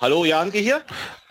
Hallo, Janke hier?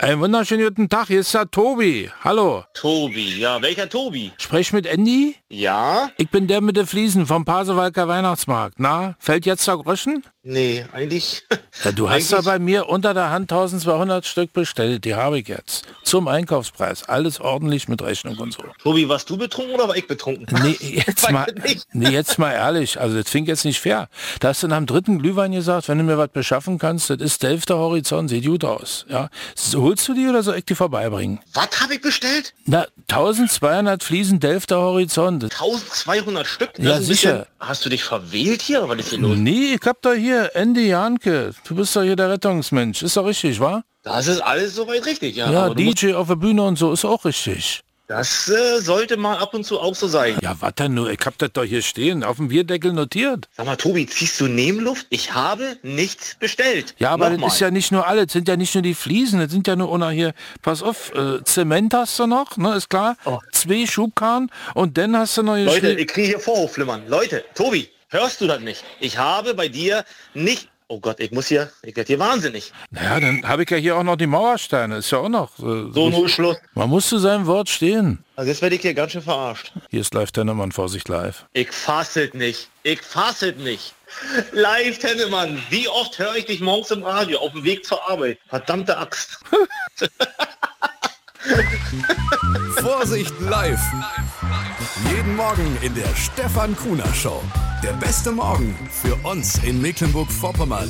Einen wunderschönen guten Tag, hier ist der Tobi. Hallo. Tobi, ja, welcher Tobi? Sprech mit Andy? Ja? Ich bin der mit den Fliesen vom Pasewalker Weihnachtsmarkt. Na, fällt jetzt der Groschen? Nee, eigentlich. Ja, du hast ja bei mir unter der Hand 1200 Stück bestellt. Die habe ich jetzt. Zum Einkaufspreis. Alles ordentlich mit Rechnung und so. Tobi, warst du betrunken oder war ich betrunken? Nee, jetzt mal, nee, jetzt mal ehrlich. Also, das fing jetzt nicht fair. Da hast du nach dem dritten Glühwein gesagt, wenn du mir was beschaffen kannst, das ist der Hälfte Horizont, sieht gut aus. Ja. So, holst du die oder soll ich die vorbeibringen? Was habe ich bestellt? Na, 1200 Fliesen Delfter Horizont. 1200 Stück? Das Ja, sicher. bisschen- Hast du dich verwählt hier? Was ist hier los? Nee, ich hab doch hier Andy Janke. Du bist doch hier der Rettungsmensch. Ist doch richtig, wa? Das ist alles soweit richtig, ja. Ja, DJ auf der Bühne und so ist auch richtig. Das äh, sollte mal ab und zu auch so sein. Ja, denn nur? Ich hab das doch hier stehen, auf dem Bierdeckel notiert. Sag mal, Tobi, ziehst du Nebenluft? Ich habe nichts bestellt. Ja, aber Nochmal. das ist ja nicht nur alles, das sind ja nicht nur die Fliesen, das sind ja nur noch hier, pass auf, äh, Zement hast du noch, ne, ist klar, zwei Schubkarren und dann hast du noch Oh. Leute, schrie- ich kriege hier Vorhofflimmern. Leute, Tobi, hörst du das nicht? Ich habe bei dir nicht... Oh Gott, ich muss hier... Ich werde hier wahnsinnig. Naja, dann habe ich ja hier auch noch die Mauersteine, ist ja auch noch. Äh, So, null Schluss. Man muss zu seinem Wort stehen. Also jetzt werde ich hier ganz schön verarscht. Hier ist live Tennemann, Vorsicht live. Ich fasset nicht. Ich fasset nicht. Live Tennemann, wie oft höre ich dich morgens im Radio auf dem Weg zur Arbeit? Verdammte Axt. Vorsicht live. Jeden Morgen in der Stefan Kuhner Show. Der beste Morgen für uns in Mecklenburg-Vorpommern.